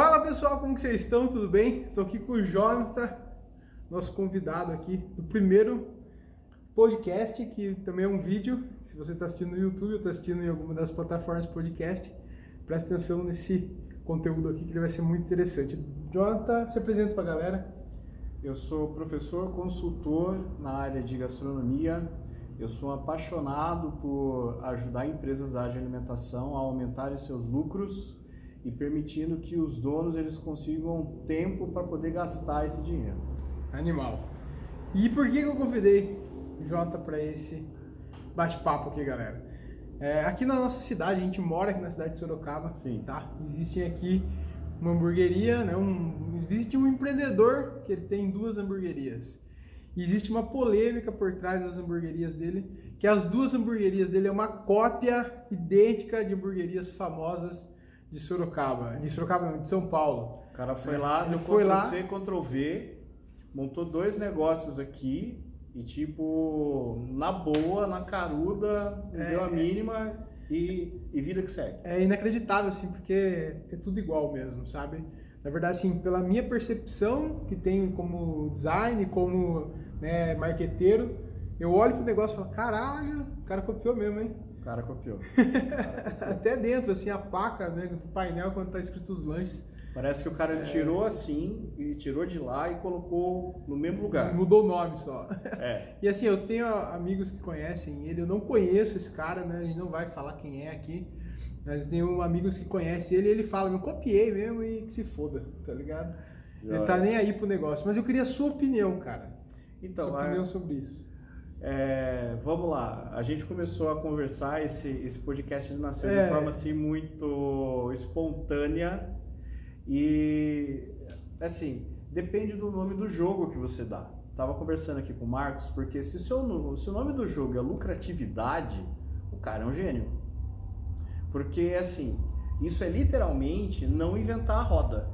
Fala pessoal, como que vocês estão? Tudo bem? Estou aqui com o Jonathan, nosso convidado aqui do primeiro podcast, que também é um vídeo. Se você está assistindo no YouTube ou está assistindo em alguma das plataformas de podcast, preste atenção nesse conteúdo aqui que ele vai ser muito interessante. Jonathan, se apresenta para a galera. Eu sou professor consultor na área de gastronomia. Eu sou apaixonado por ajudar empresas da área de alimentação a aumentarem seus lucros e permitindo que os donos eles consigam tempo para poder gastar esse dinheiro. Animal. E por que eu convidei o Jota para esse bate-papo aqui, galera? É, aqui na nossa cidade, a gente mora aqui na cidade de Sorocaba, Sim. tá? Existem aqui uma hamburgueria, né? Um, existe um empreendedor que ele tem duas hamburguerias. E existe uma polêmica por trás das hamburguerias dele, que as duas hamburguerias dele é uma cópia idêntica de hamburguerias famosas de Sorocaba, de Sorocaba de São Paulo. O cara foi É, lá no foi Ctrl lá- C, Ctrl V, montou dois negócios aqui e tipo, na boa, na caruda, É, deu a é. mínima e, e vida que segue. É inacreditável, assim, porque é tudo igual mesmo, sabe? Na verdade, assim, pela minha percepção que tenho como design, como né, marqueteiro, eu olho pro negócio e falo, caralho, o cara copiou mesmo, hein? O cara copiou. Até dentro, assim, a placa né, do painel, quando tá escrito os lanches, Parece que o cara tirou assim e tirou de lá e colocou no mesmo lugar. mudou o nome só. É. E assim, eu tenho amigos que conhecem ele, eu não conheço esse cara, né? A gente não vai falar quem é aqui. Mas tenho amigos que conhecem ele e ele fala, eu copiei mesmo e que se foda, tá ligado? Ele tá nem aí pro negócio. Mas eu queria a sua opinião, cara. Então, sua a- opinião sobre isso. É, vamos lá, a gente começou a conversar, esse, esse podcast nasceu É. de forma assim muito espontânea e assim, depende do nome do jogo que você dá. Tava conversando aqui com o Marcos, porque se, seu, se o nome do jogo é lucratividade, o cara é um gênio. Porque assim, isso é literalmente não inventar a roda.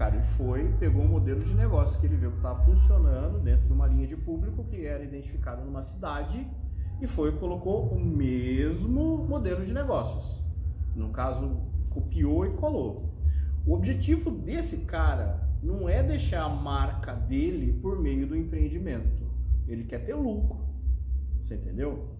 Cara ele foi, pegou um modelo de negócio que ele viu que estava funcionando dentro de uma linha de público que era identificada numa cidade e foi e colocou o mesmo modelo de negócios. No caso, copiou e colou. O objetivo desse cara não é deixar a marca dele por meio do empreendimento. Ele quer ter lucro. Você entendeu?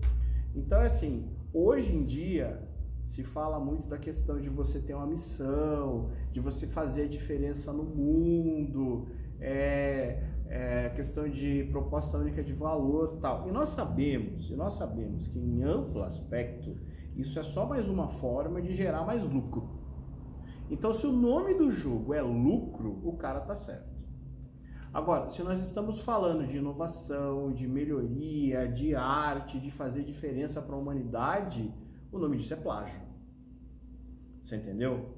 Então, é assim, hoje em dia se fala muito da questão de você ter uma missão, de você fazer a diferença no mundo, é, é questão de proposta única de valor tal. E nós sabemos, e nós sabemos que em amplo aspecto, isso é só mais uma forma de gerar mais lucro. Então, se o nome do jogo é lucro, o cara tá certo. Agora, se nós estamos falando de inovação, de melhoria, de arte, de fazer diferença para a humanidade, o nome disso é plágio. Você entendeu?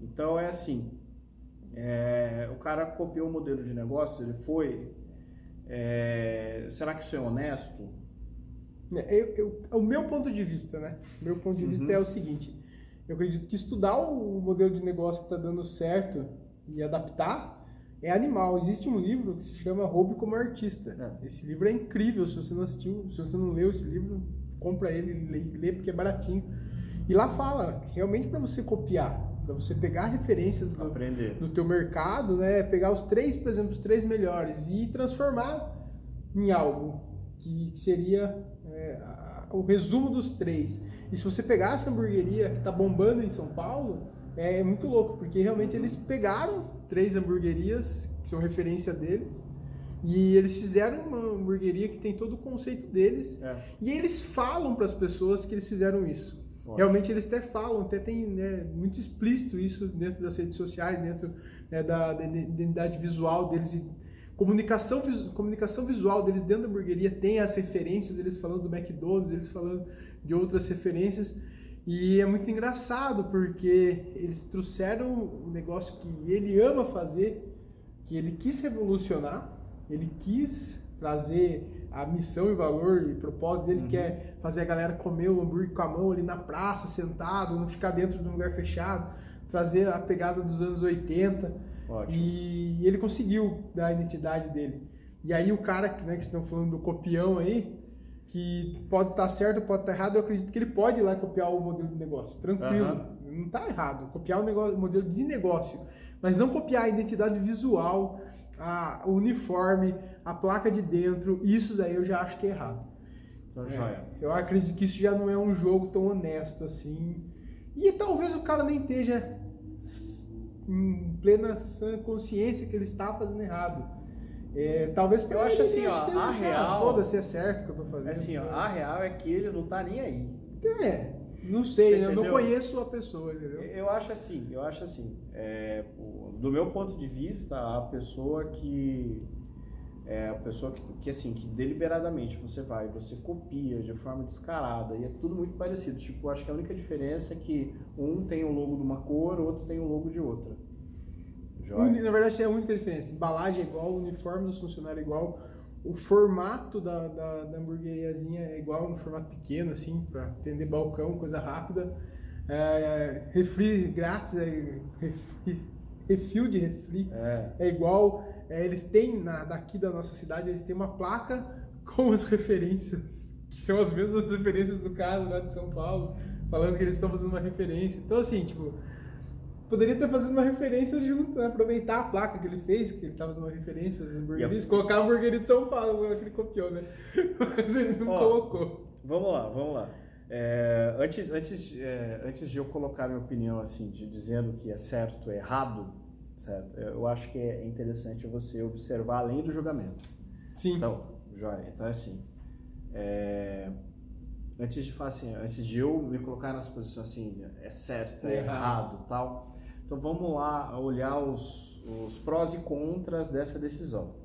Então é assim: é, o cara copiou o modelo de negócio, ele foi. é, será que isso é honesto? Eu- eu- o meu ponto de vista, né? O meu ponto de vista Uhum. é o seguinte: eu acredito que estudar o modelo de negócio que está dando certo e adaptar é animal. Existe um livro que se chama Roube como Artista. É. Esse livro é incrível. Se você não assistiu, se você não leu esse livro, compra ele e lê, porque é baratinho. E lá fala realmente para você copiar, para você pegar referências do, Aprender. no teu mercado, né? Pegar os três, por exemplo, os três melhores e transformar em algo que seria é, o resumo dos três. E se você pegar essa hamburgueria que está bombando em São Paulo, é muito louco, porque realmente eles pegaram três hamburguerias que são referência deles e eles fizeram uma hamburgueria que tem todo o conceito deles É. e eles falam para as pessoas que eles fizeram isso. Ótimo. Realmente eles até falam, até tem né, muito explícito isso dentro das redes sociais, dentro né, da, da identidade visual deles. E comunicação, comunicação visual deles dentro da hamburgueria tem as referências, eles falando do McDonald's, eles falando de outras referências. E é muito engraçado porque eles trouxeram um negócio que ele ama fazer, que ele quis revolucionar, ele quis trazer a missão e valor e propósito dele, que é fazer a galera comer o hambúrguer com a mão ali na praça, sentado, não ficar dentro de um lugar fechado, trazer a pegada dos anos 80. Ótimo. E ele conseguiu dar a identidade dele. E aí o cara que, né, que estão falando do copião aí, que pode estar certo, pode estar errado, eu acredito que ele pode ir lá copiar o modelo de negócio, tranquilo. Aham. Não tá errado. Copiar o, negócio, o modelo de negócio. Mas não copiar a identidade visual, a, o uniforme, a placa de dentro. Isso daí eu já acho que é errado. Então. É, eu acredito que isso já não é um jogo tão honesto assim. E talvez o cara nem esteja em plena consciência que ele está fazendo errado. É, talvez eu acho assim, ó, a real. Foda-se, é certo que eu tô fazendo. Assim, ó, a real é que ele não tá nem aí. É, não sei, eu não conheço a pessoa, entendeu? Eu acho assim, eu acho assim, é, do meu ponto de vista, a pessoa que é a pessoa que, que assim, que deliberadamente você vai, você copia de forma descarada e é tudo muito parecido. Tipo, acho que a única diferença é que um tem o logo de uma cor, o outro tem o logo de outra. Joia. Na verdade, é a única diferença. Embalagem é igual, uniforme dos funcionários é igual, o formato da, da, da hamburgueriazinha é igual, no formato pequeno, assim, para atender balcão, coisa rápida. É, é, refri grátis, é, refri, refil de refri é, é igual. É, eles têm, na, daqui da nossa cidade, eles têm uma placa com as referências, que são as mesmas referências do caso lá de São Paulo, falando que eles estão fazendo uma referência. Então, assim, tipo, poderia estar fazendo uma referência junto, né? aproveitar a placa que ele fez, que ele estava fazendo uma referência às hamburguerias, colocar a hamburgueria de São Paulo, que ele copiou, né? Mas ele não Ó, colocou. Vamos lá, vamos lá. É, antes, antes, é, antes de eu colocar minha opinião assim, de, dizendo que é certo, é errado, certo? Eu acho que é interessante você observar além do julgamento. Sim. Então, joia. Então, assim, é, antes de falar assim, antes de eu me colocar nessa posição assim, é certo, é, é errado, errado, tal. Então vamos lá olhar os, os prós e contras dessa decisão.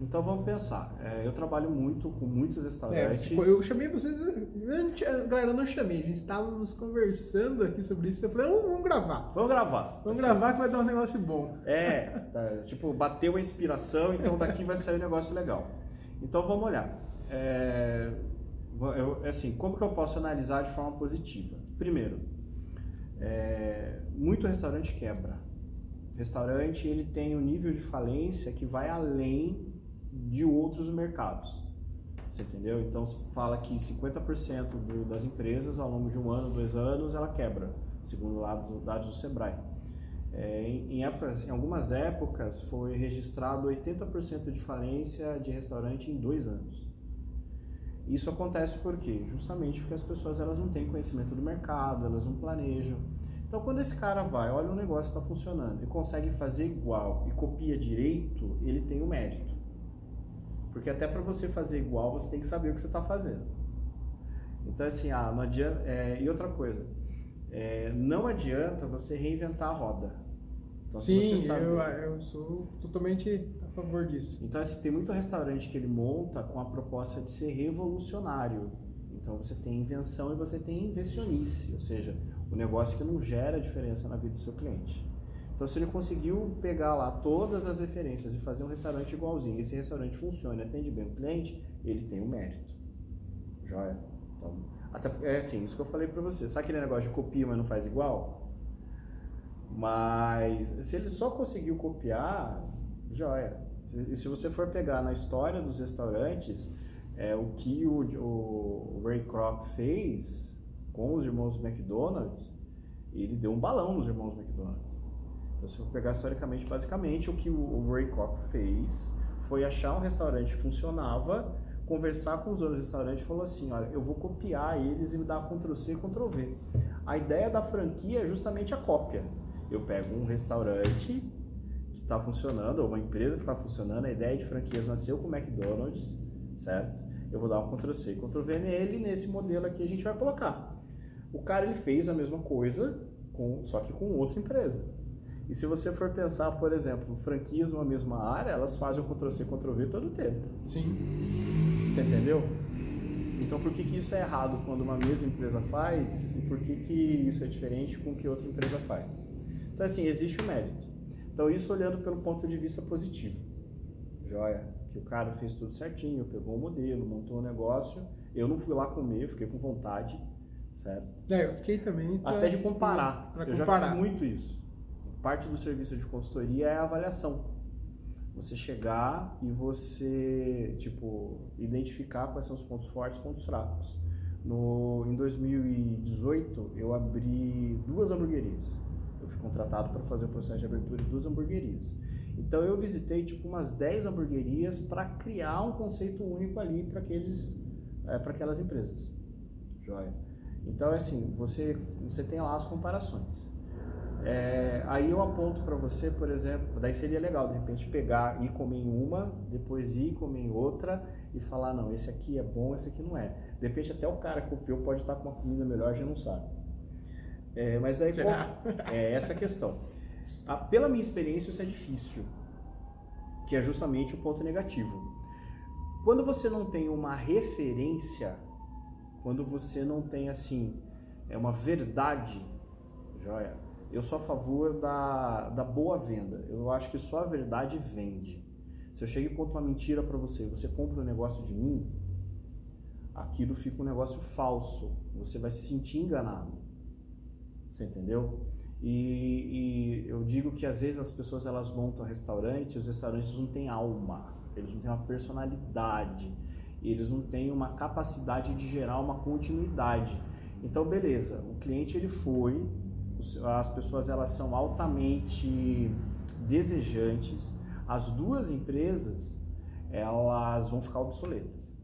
Então vamos pensar. É, eu trabalho muito com muitos restaurantes. É, eu chamei vocês. Galera, eu não chamei. A gente estávamos conversando aqui sobre isso. Eu falei, vamos, vamos gravar. Vamos gravar. Vamos assim, gravar que vai dar um negócio bom. É, tá, tipo, bateu a inspiração, então daqui vai sair um negócio legal. Então vamos olhar. É, eu, assim, como que eu posso analisar de forma positiva? Primeiro, é, muito restaurante quebra. Restaurante ele tem um nível de falência que vai além de outros mercados. Você entendeu? Então fala que 50% do, das empresas ao longo de um ano, dois anos, ela quebra, segundo dados do Sebrae. É, em, em, épocas, em algumas épocas foi registrado 80% de falência de restaurante em dois anos. Isso acontece por quê? Justamente porque as pessoas elas não têm conhecimento do mercado, elas não planejam. Então, quando esse cara vai, olha o negócio está funcionando e consegue fazer igual e copia direito, ele tem o um mérito. Porque até para você fazer igual, você tem que saber o que você está fazendo. Então, assim, ah, não adianta. É, e outra coisa, é, não adianta você reinventar a roda. Então, Sim, sabe... eu, eu sou totalmente a favor disso. Então, assim, tem muito restaurante que ele monta com a proposta de ser revolucionário. Então, você tem invenção e você tem investionice, ou seja, o negócio que não gera diferença na vida do seu cliente. Então, se ele conseguiu pegar lá todas as referências e fazer um restaurante igualzinho, esse restaurante funciona atende bem o cliente, ele tem o um mérito. Joia? Então, até, é assim, isso que eu falei para você. Sabe aquele negócio de copia, mas não faz igual? Mas se ele só conseguiu copiar, joia. E se você for pegar na história dos restaurantes, é, o que o, o Ray Kroc fez com os irmãos McDonald's, ele deu um balão nos irmãos McDonald's. Então, se for pegar historicamente, basicamente, o que o Ray Kroc fez foi achar um restaurante que funcionava, conversar com os donos do restaurante e falou assim, olha, eu vou copiar eles e me dar Ctrl-C e Ctrl-V. A ideia da franquia é justamente a cópia. Eu pego um restaurante está funcionando, ou uma empresa que está funcionando, a ideia de franquias nasceu com o McDonald's, certo? Eu vou dar um Ctrl-C, Ctrl-V nele, nesse modelo aqui a gente vai colocar. O cara ele fez a mesma coisa, com, só que com outra empresa. E se você for pensar, por exemplo, franquias numa mesma área, elas fazem o Ctrl-C, Ctrl-V todo o tempo. Sim. Você entendeu? Então por que, que isso é errado quando uma mesma empresa faz e por que, que isso é diferente com o que outra empresa faz? Então assim, existe o mérito. Então, isso olhando pelo ponto de vista positivo. Joia, que o cara fez tudo certinho, pegou o modelo, montou o um negócio. Eu não fui lá comer, eu fiquei com vontade, certo? É, eu fiquei também. Pra, Até de comparar. eu comparar. já fiz muito isso. Parte do serviço de consultoria é a avaliação. Você chegar e você, tipo, identificar quais são os pontos fortes e pontos fracos. No, em 2018, eu abri duas hamburguerias. Eu fui contratado para fazer o processo de abertura de duas hamburguerias. Então eu visitei tipo umas 10 hamburguerias para criar um conceito único ali para aqueles é, para aquelas empresas. Joia. Então é assim, você você tem lá as comparações. É, aí eu aponto para você, por exemplo, daí seria legal de repente pegar e comer em uma, depois ir comer em outra e falar não, esse aqui é bom, esse aqui não é. De repente até o cara que copiou pode estar com uma comida melhor, já não sabe. É, mas daí Será? é essa a questão. Ah, pela minha experiência isso é difícil, que é justamente o ponto negativo. Quando você não tem uma referência, quando você não tem assim é uma verdade, joia eu sou a favor da, da boa venda. Eu acho que só a verdade vende. Se eu chego e conto uma mentira para você, você compra um negócio de mim, aquilo fica um negócio falso. Você vai se sentir enganado. Você entendeu? E, e, eu digo que às vezes as pessoas elas montam restaurante, os restaurantes não têm alma, eles não têm uma personalidade, eles não têm uma capacidade de gerar uma continuidade. Então, beleza, o cliente ele foi, as pessoas elas são altamente desejantes. As duas empresas elas vão ficar obsoletas.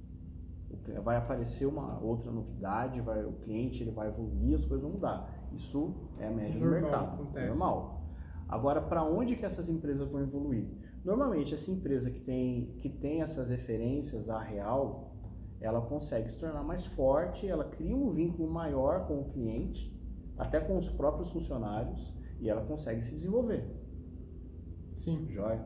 Vai aparecer uma outra novidade, vai, o cliente ele vai evoluir, as coisas vão mudar. Isso é a média do mercado, acontece. normal. Agora, para onde que essas empresas vão evoluir? Normalmente, essa empresa que tem, que tem essas referências à real, ela consegue se tornar mais forte, ela cria um vínculo maior com o cliente até com os próprios funcionários, e ela consegue se desenvolver. Sim. Jóia.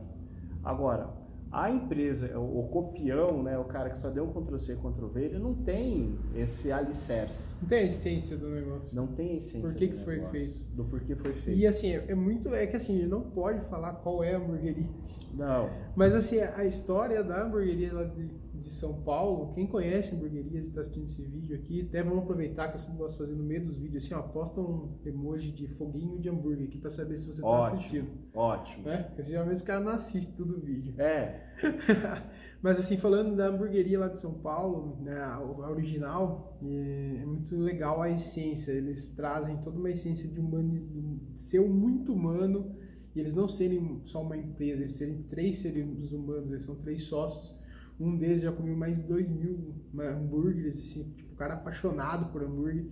Agora, a empresa, o, copião, né, o cara que só deu um Ctrl-C, Ctrl-V, ele não tem esse alicerce. Não tem a essência do negócio. Não tem a essência Por que, que foi feito. Do porquê foi feito. E assim, é muito. É que assim, ele não pode falar qual é a hamburgueria. Não. Mas assim, a história da hamburgueria lá de de São Paulo, quem conhece hamburguerias e está assistindo esse vídeo aqui, até vamos aproveitar que eu sempre gosto de fazer no meio dos vídeos, assim, ó, posta um emoji de foguinho de hambúrguer aqui para saber se você está assistindo. Ótimo. É, porque geralmente os caras não assistem todo o vídeo. É. Mas assim, falando da hamburgueria lá de São Paulo, né, a original, é muito legal a essência. Eles trazem toda uma essência de, humano, de ser muito humano e eles não serem só uma empresa, eles serem três seres humanos, eles são três sócios um deles já comeu mais de 2 mil hambúrgueres, assim, tipo, o cara apaixonado por hambúrguer.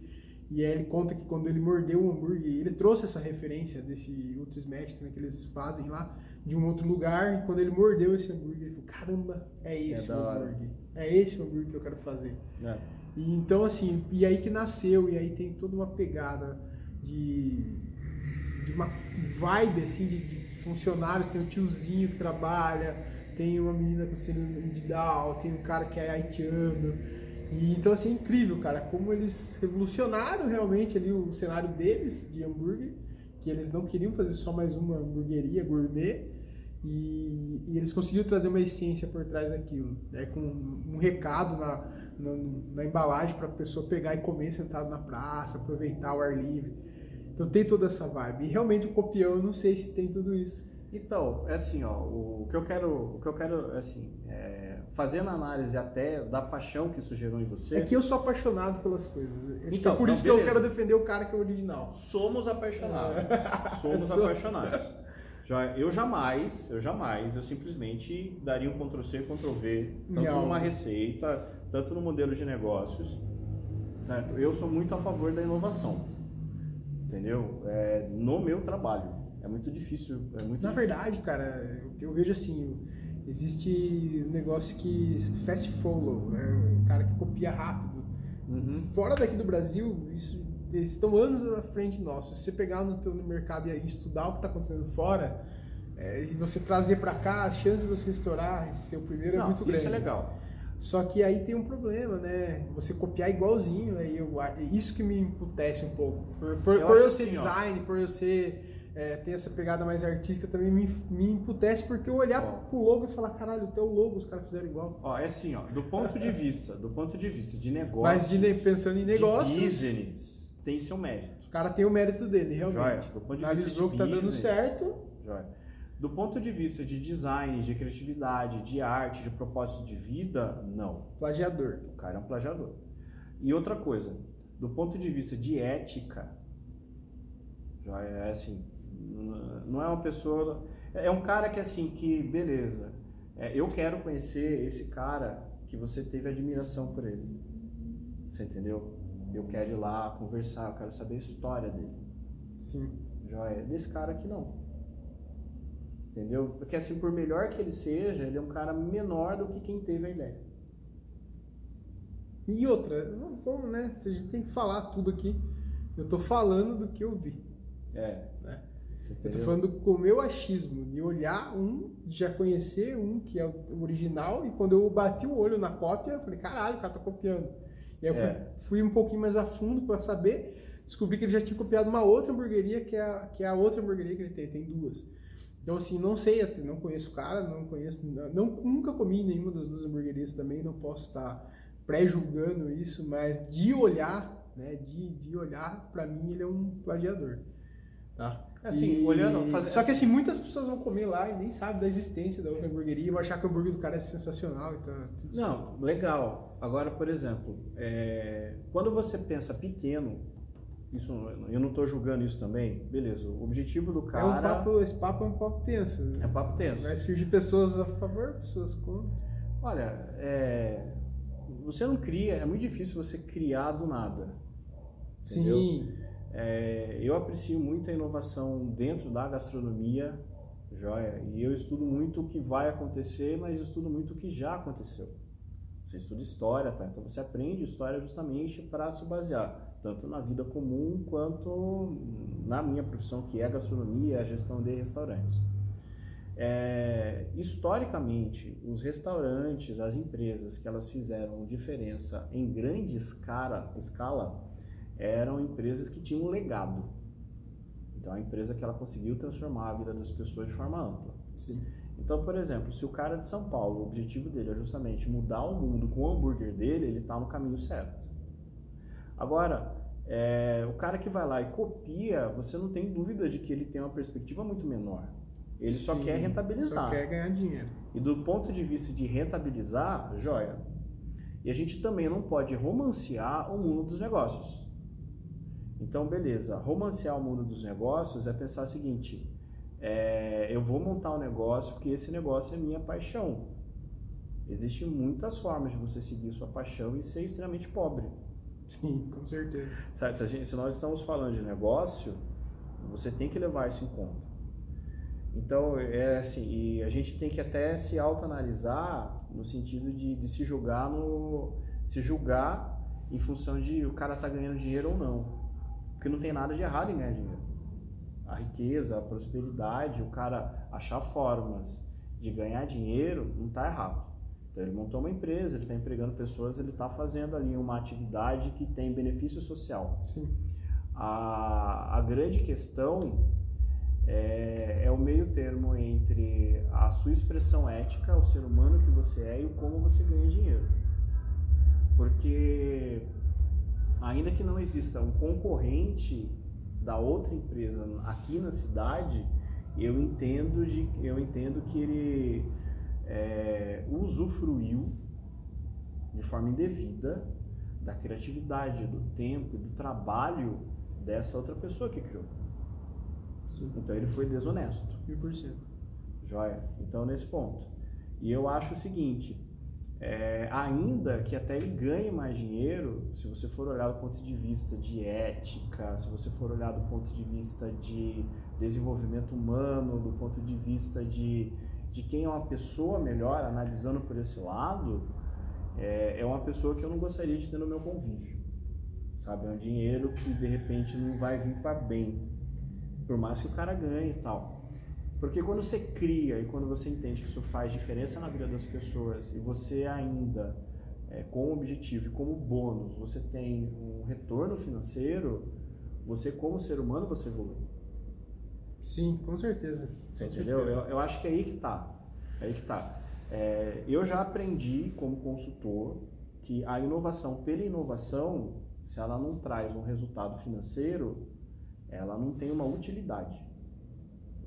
E aí ele conta que quando ele mordeu o hambúrguer, ele trouxe essa referência desse Ultra Smash né, que eles fazem lá, de um outro lugar, e quando ele mordeu esse hambúrguer, ele falou, caramba, é esse é o hambúrguer. É esse o hambúrguer que eu quero fazer. É. E então, assim, e aí que nasceu, e aí tem toda uma pegada de, de uma vibe, assim, de, de funcionários, tem o tiozinho que trabalha, tem uma menina com síndrome de Down, tem um cara que é haitiano. E, então, assim, é incrível, cara, como eles revolucionaram realmente ali o cenário deles de hambúrguer, que eles não queriam fazer só mais uma hamburgueria gourmet, e, e eles conseguiram trazer uma essência por trás daquilo, né, com um recado na, na, na embalagem para a pessoa pegar e comer sentado na praça, aproveitar o ar livre. Então tem toda essa vibe. E realmente o copião, eu não sei se tem tudo isso. Então, é assim, ó, o que eu quero, o que eu quero, assim, é, fazendo análise até da paixão que isso gerou em você. É que eu sou apaixonado pelas coisas. Acho então, é por não, isso beleza. que eu quero defender o cara que é o original. Somos apaixonados. Somos apaixonados. Já, eu jamais, eu jamais, eu simplesmente daria um Ctrl C, Ctrl V, tanto numa receita, tanto no modelo de negócios, certo? Eu sou muito a favor da inovação, entendeu? É, no meu trabalho. É muito difícil. É muito Na difícil. verdade, cara, eu vejo assim, existe um negócio que fast follow, é um cara que copia rápido. Uhum. Fora daqui do Brasil, isso, eles estão anos à frente nosso. Se você pegar no teu mercado e estudar o que está acontecendo fora, é, e você trazer para cá, a chance de você estourar ser o primeiro é Não, é muito grande. Isso é legal. Só que aí tem um problema, né? Você copiar igualzinho, aí eu, isso que me emputece um pouco. Por, por eu, por eu ser assim, design, ó. por eu ser é, tem essa pegada mais artística também me, me imputece porque eu olhar ó, pro logo e falar, caralho, até o logo os caras fizeram igual. Ó, é assim, ó, do ponto de vista, do ponto de vista de negócio. Mas de, pensando em negócios. De business, tem seu mérito. O cara tem o mérito dele, realmente. Joia. Do ponto de Analisou vista que tá dando certo. Joia. Do ponto de vista de design, de criatividade, de arte, de propósito de vida, não. Plagiador. O cara é um plagiador. E outra coisa, do ponto de vista de ética, já é assim, não é uma pessoa, é um cara que assim que beleza, é, eu quero conhecer esse cara que você teve admiração por ele, você entendeu? Eu quero ir lá conversar, eu quero saber a história dele. Sim. Joia. Desse cara aqui não. Entendeu? Porque assim, por melhor que ele seja, ele é um cara menor do que quem teve a ideia. E outra, vamos, né? A gente tem que falar tudo aqui. Eu tô falando do que eu vi. É. Né? Eu tô falando com o meu achismo, de olhar um, de já conhecer um que é o original, e quando eu bati o olho na cópia, eu falei, caralho, o cara tá copiando. E aí eu é. fui, fui, um pouquinho mais a fundo para saber, descobri que ele já tinha copiado uma outra hamburgueria, que é a, que é a outra hamburgueria que ele tem, tem duas. Então, assim, não sei, não conheço o cara, não conheço, não, nunca comi nenhuma das duas hamburguerias também, não posso estar pré-julgando isso, mas de olhar, né, de, de olhar, para mim ele é um plagiador. Tá? Assim, e, olhando. Faz... Só que assim, muitas pessoas vão comer lá e nem sabem da existência da outra hamburgueria e vão achar que o hambúrguer do cara é sensacional. Então, Não, legal. Agora, por exemplo, é... quando você pensa pequeno, isso eu não estou julgando isso também, beleza. O objetivo do cara. É um papo, esse papo é um papo tenso. Né? É um papo tenso. Vai surgir pessoas a favor, pessoas contra. Olha, é... você não cria, é muito difícil você criar do nada. Entendeu? Sim. É, eu aprecio muito a inovação dentro da gastronomia, joia, e eu estudo muito o que vai acontecer, mas estudo muito o que já aconteceu. Você estuda história, tá? Então você aprende história justamente para se basear, tanto na vida comum quanto na minha profissão, que é a gastronomia, a gestão de restaurantes. É, historicamente, os restaurantes, as empresas que elas fizeram diferença em grande escala, escala eram empresas que tinham um legado. Então, a empresa que ela conseguiu transformar a vida das pessoas de forma ampla. Sim. Então, por exemplo, se o cara de São Paulo, o objetivo dele é justamente mudar o mundo com o hambúrguer dele, ele está no caminho certo. Agora, é, o cara que vai lá e copia, você não tem dúvida de que ele tem uma perspectiva muito menor. Ele Sim, só quer rentabilizar. Só quer ganhar dinheiro. E do ponto de vista de rentabilizar, joia. E a gente também não pode romancear o mundo dos negócios. Então, beleza, romancear o mundo dos negócios é pensar o seguinte: é, eu vou montar um negócio porque esse negócio é minha paixão. Existem muitas formas de você seguir sua paixão e ser extremamente pobre. Sim, com certeza. Se, gente, se nós estamos falando de negócio, você tem que levar isso em conta. Então, é assim, e a gente tem que até se autoanalisar no sentido de, de se julgar no se julgar em função de o cara tá ganhando dinheiro ou não. Porque não tem nada de errado em ganhar dinheiro. A riqueza, a prosperidade, o cara achar formas de ganhar dinheiro, não está errado. Então ele montou uma empresa, ele está empregando pessoas, ele está fazendo ali uma atividade que tem benefício social. Sim. A, a grande questão é, é, o meio termo entre a sua expressão ética, o ser humano que você é e o como você ganha dinheiro. Porque ainda que não exista um concorrente da outra empresa aqui na cidade, eu entendo, de, eu entendo que ele é, usufruiu de forma indevida da criatividade, do tempo e do trabalho dessa outra pessoa que criou. Sim. Então ele foi desonesto. 100%. Joia. Então nesse ponto. E eu acho o seguinte, é, ainda que até ele ganhe mais dinheiro, se você for olhar do ponto de vista de ética, se você for olhar do ponto de vista de desenvolvimento humano, do ponto de vista de, de quem é uma pessoa melhor, analisando por esse lado, é, é uma pessoa que eu não gostaria de ter no meu convívio. Sabe? É um dinheiro que de repente não vai vir para bem, por mais que o cara ganhe e tal. Porque quando você cria e quando você entende que isso faz diferença na vida das pessoas e você ainda, é, com o objetivo e como bônus, você tem um retorno financeiro, você como ser humano, você evolui. Sim, com certeza. Você com entendeu? Certeza. Eu, eu, acho que é aí que tá. É aí que tá. É, eu já aprendi como consultor que a inovação pela inovação, se ela não traz um resultado financeiro, ela não tem uma utilidade.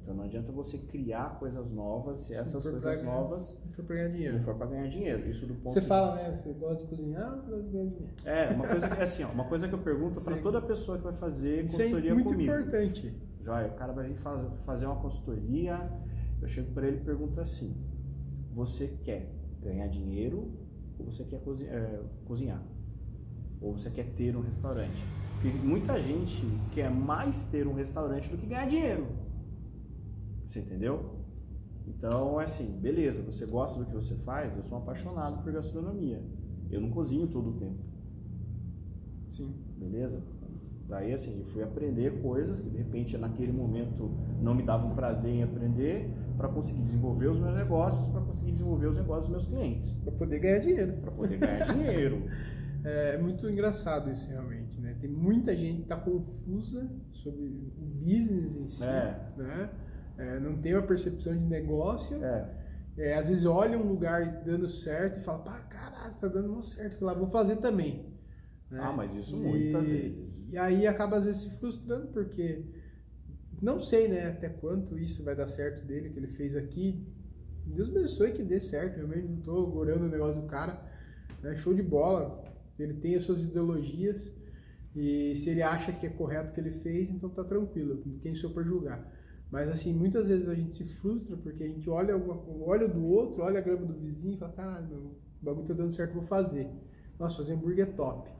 Então não adianta você criar coisas novas se Se essas for coisas pra- novas Não foi pra ganhar dinheiro. não for para ganhar dinheiro. Isso do ponto Você de- fala, né? Você gosta de cozinhar ou você gosta de ganhar dinheiro? É, uma coisa que assim, ó, uma coisa que eu pergunto para toda pessoa que vai fazer Isso é consultoria muito comigo. importante. Joia, o cara vai vir faz- fazer uma consultoria, eu chego para ele e pergunto assim: você quer ganhar dinheiro ou você quer é, cozinhar? Ou você quer ter um restaurante? Porque muita gente quer mais ter um restaurante do que ganhar dinheiro. Você entendeu? Então, é assim, beleza, você gosta do que você faz? Eu sou apaixonado por gastronomia. Eu não cozinho todo o tempo. Sim. Beleza? Daí assim, eu fui aprender coisas que de repente naquele momento não me davam prazer em aprender para conseguir desenvolver os meus negócios, para conseguir desenvolver os negócios dos meus clientes, Pra poder ganhar dinheiro. para poder ganhar dinheiro. É muito engraçado isso realmente, né? Tem muita gente que está confusa sobre o business em si, É. né? É, não tem uma percepção de negócio. É, É, às vezes olha um lugar dando certo e fala, pá, caralho, tá dando muito certo, lá vou fazer também. né? Ah, mas isso E- muitas vezes. E aí acaba às vezes se frustrando porque não sei, né, até quanto isso vai dar certo dele que ele fez aqui. Deus abençoe que dê certo, eu mesmo não tô gorando o negócio do cara, né? Show de bola. Ele tem as suas ideologias e se ele acha que é correto o que ele fez, então tá tranquilo. Quem sou para julgar? Mas assim, muitas vezes a gente se frustra porque a gente olha, alguma, olha do outro, olha a grama do vizinho e fala, caralho, meu, o bagulho tá dando certo, vou fazer. Nossa, fazer hambúrguer é top.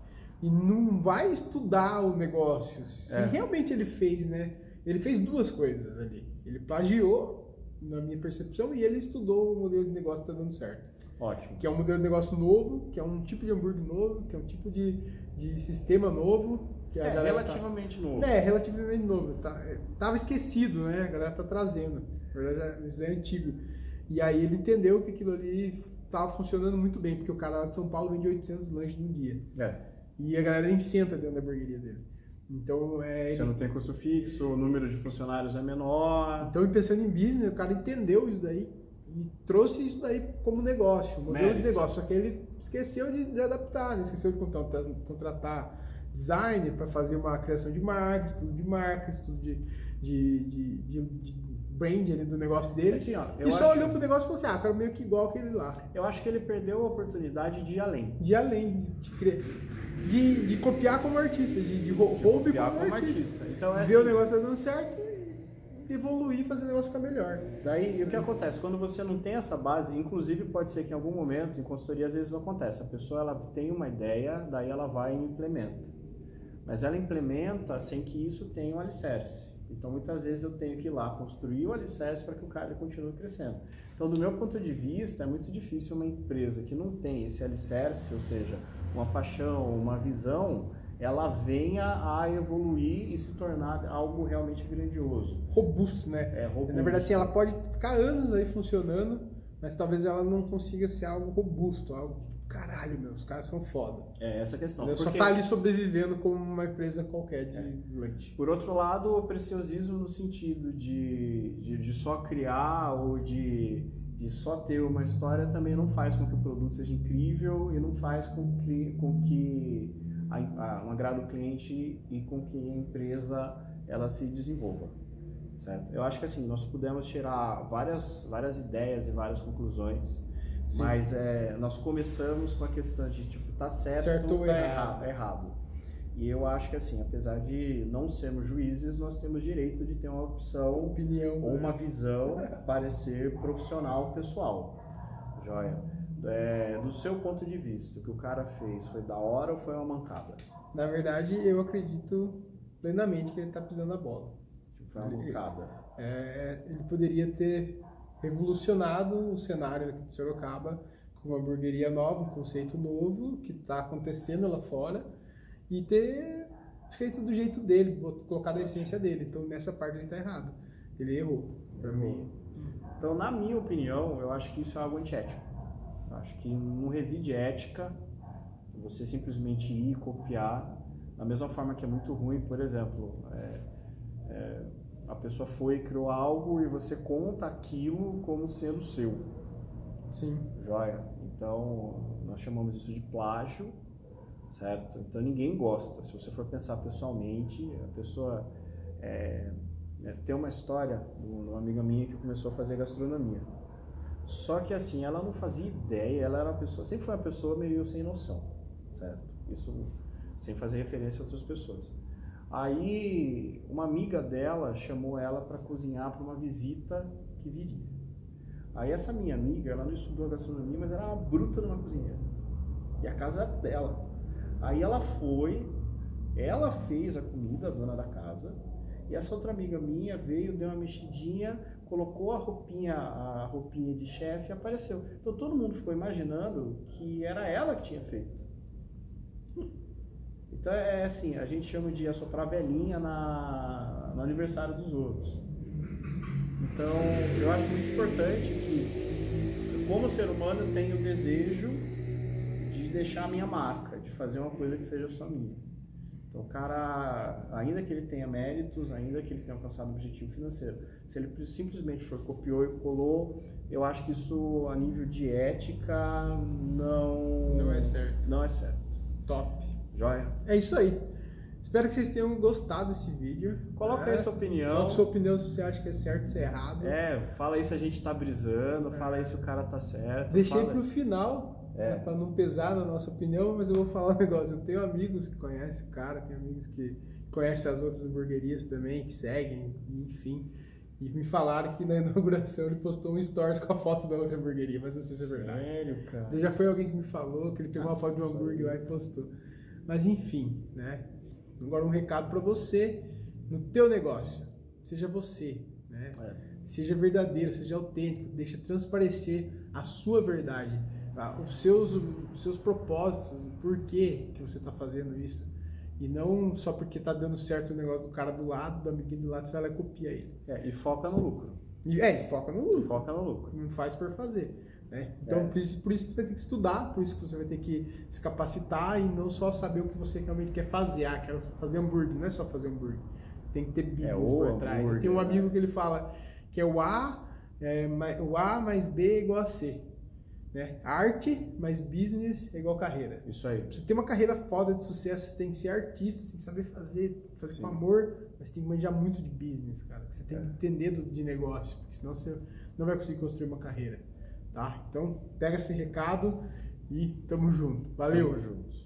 E não vai estudar o negócio. Se É. realmente ele fez, né? Ele fez duas coisas ali. Ele plagiou, na minha percepção, e ele estudou o modelo de negócio que tá dando certo Ótimo. que é um modelo de negócio novo, que é um tipo de hambúrguer novo, que é um tipo de, de sistema novo, que É galera relativamente tá... novo. É, relativamente novo. Tá, é, tava esquecido, né? A galera tá trazendo. Na verdade, isso é antigo. E aí ele entendeu que aquilo ali tava funcionando muito bem, porque o cara lá de São Paulo vende 800 lanches num dia. É. E a galera nem senta dentro da hamburgueria dele. Então, é, Você ele- não tem custo fixo, o número de funcionários é menor. Então, e pensando em business, o cara entendeu isso daí e trouxe isso daí como negócio, um modelo de Mérito. negócio. Só que ele esqueceu de, de adaptar, né? esqueceu de contratar, contratar designer para fazer uma criação de marca, estudo de marca, estudo de, de, de, de, de brand ali do negócio dele. Assim, ó, e só olhou pro negócio e falou assim: ah, quero meio que igual aquele lá. Eu acho que ele perdeu a oportunidade de ir além. De além de, de, cre- de, de copiar como artista, de, de rou- roube Copiar como, como artista. artista. Então, é Ver o assim, negócio tá dando certo e evoluir e fazer o negócio ficar melhor. Daí, o que acontece? Quando você não tem essa base, inclusive pode ser que em algum momento, em consultoria às vezes acontece, a pessoa ela tem uma ideia, daí ela vai e implementa. Mas ela implementa sem que isso tenha um alicerce. Então, muitas vezes eu tenho que ir lá construir o alicerce para que o cara continue crescendo. Então, do meu ponto de vista, é muito difícil uma empresa que não tem esse alicerce, ou seja, uma paixão, uma visão, ela venha a evoluir e se tornar algo realmente grandioso. Robusto, né? É robusto. Na verdade, assim, ela pode ficar anos aí funcionando, mas talvez ela não consiga ser algo robusto, algo que, caralho, meu, os caras são foda. É essa a questão. Entendeu? Só Porque- tá ali sobrevivendo como uma empresa qualquer de lanche. Por outro lado, o preciosismo no sentido de, de, de só criar ou de, de só ter uma história também não faz com que o produto seja incrível e não faz com que, com que a, a, um agrade o cliente e com que a empresa ela se desenvolva. Certo? Eu acho que assim, nós pudemos tirar várias, várias ideias e várias conclusões, Sim. mas é, nós começamos com a questão de tipo, tá certo, Certo tá errado. errado, é errado. E eu acho que assim, apesar de não sermos juízes, nós temos direito de ter uma opção Opinião. ou né? uma visão para ser profissional pessoal. Joia. É, do seu ponto de vista, o que o cara fez foi da hora ou foi uma mancada? Na verdade, eu acredito plenamente que ele tá pisando a bola. Tipo, foi uma Ele- mancada. É, ele poderia ter revolucionado o cenário aqui de Sorocaba com uma hamburgueria nova, um conceito novo que está acontecendo lá fora e ter feito do jeito dele, colocado a essência dele. Então nessa parte ele está errado. Ele errou. Para mim. Então, na minha opinião, eu acho que isso é algo antiético. Eu acho que não reside ética você simplesmente ir e copiar. Da mesma forma que é muito ruim, por exemplo, é, é, a pessoa foi e criou algo e você conta aquilo como sendo seu. Sim. Joia? Então, nós chamamos isso de plágio, certo? Então, ninguém gosta. Se você for pensar pessoalmente, a pessoa é, é, tem uma história de uma amiga minha que começou a fazer gastronomia. Só que assim, ela não fazia ideia, ela era uma pessoa, sempre foi uma pessoa meio sem noção, certo? Isso sem fazer referência a outras pessoas. Aí, uma amiga dela chamou ela para cozinhar para uma visita que viria. Aí essa minha amiga, ela não estudou gastronomia, mas era uma bruta numa cozinheira. E a casa era dela. Aí ela foi, ela fez a comida, a dona da casa, e essa outra amiga minha veio, deu uma mexidinha, colocou a roupinha, a roupinha de chefe e apareceu. Então todo mundo ficou imaginando que era ela que tinha feito. Então é assim, a gente chama de assoprar velhinha na, no aniversário dos outros. Então eu acho muito importante que, como ser humano, eu tenho o desejo de deixar a minha marca, de fazer uma coisa que seja só minha. Então, o cara, ainda que ele tenha méritos, ainda que ele tenha alcançado um objetivo financeiro, se ele simplesmente for copiou e colou, eu acho que isso, a nível de ética, não. Não é certo. Não é certo. Top. Joia? É isso aí. Espero que vocês tenham gostado desse vídeo. Coloca né? aí sua opinião. Coloca sua opinião se você acha que é certo, se é errado. É, fala aí se a gente tá brisando, fala aí se o cara tá certo. Deixei fala... pro final, É. né, pra não pesar na nossa opinião, mas eu vou falar um negócio. Eu tenho amigos que conhecem o cara, tenho amigos que conhecem as outras hamburguerias também, que seguem, enfim. E me falaram que na inauguração ele postou um stories com a foto da outra hamburgueria, mas não sei se é verdade. Sério, cara. Já foi alguém que me falou que ele pegou Ah, uma foto de um hambúrguer lá e postou. Mas enfim, né? Agora um recado para você no teu negócio. Seja você, né? É. Seja verdadeiro, seja autêntico, deixa transparecer a sua verdade, tá? os seus os seus propósitos, o porquê que você está fazendo isso. E não só porque tá dando certo o negócio do cara do lado, do amiguinho do lado, você vai lá e copia ele. É, e foca no lucro. E, é, foca no lucro Foca no lucro. não faz por fazer. Né? Então, É. por, isso, por isso você vai ter que estudar, por isso que você vai ter que se capacitar e não só saber o que você realmente quer fazer. Ah, quero fazer hambúrguer. Não é só fazer hambúrguer. Você tem que ter business É por trás. Eu tenho um né? amigo que ele fala que é o A, é, o A mais B é igual a C. Né? Arte mais business é igual carreira. Isso aí. Pra você ter uma carreira foda de sucesso, você tem que ser artista, você tem que saber fazer, fazer Sim. com amor, mas tem que manjar muito de business, cara. Você tem É. que entender do- de negócio, porque senão você não vai conseguir construir uma carreira, tá? Então, pega esse recado e tamo junto. Valeu! Tamo juntos.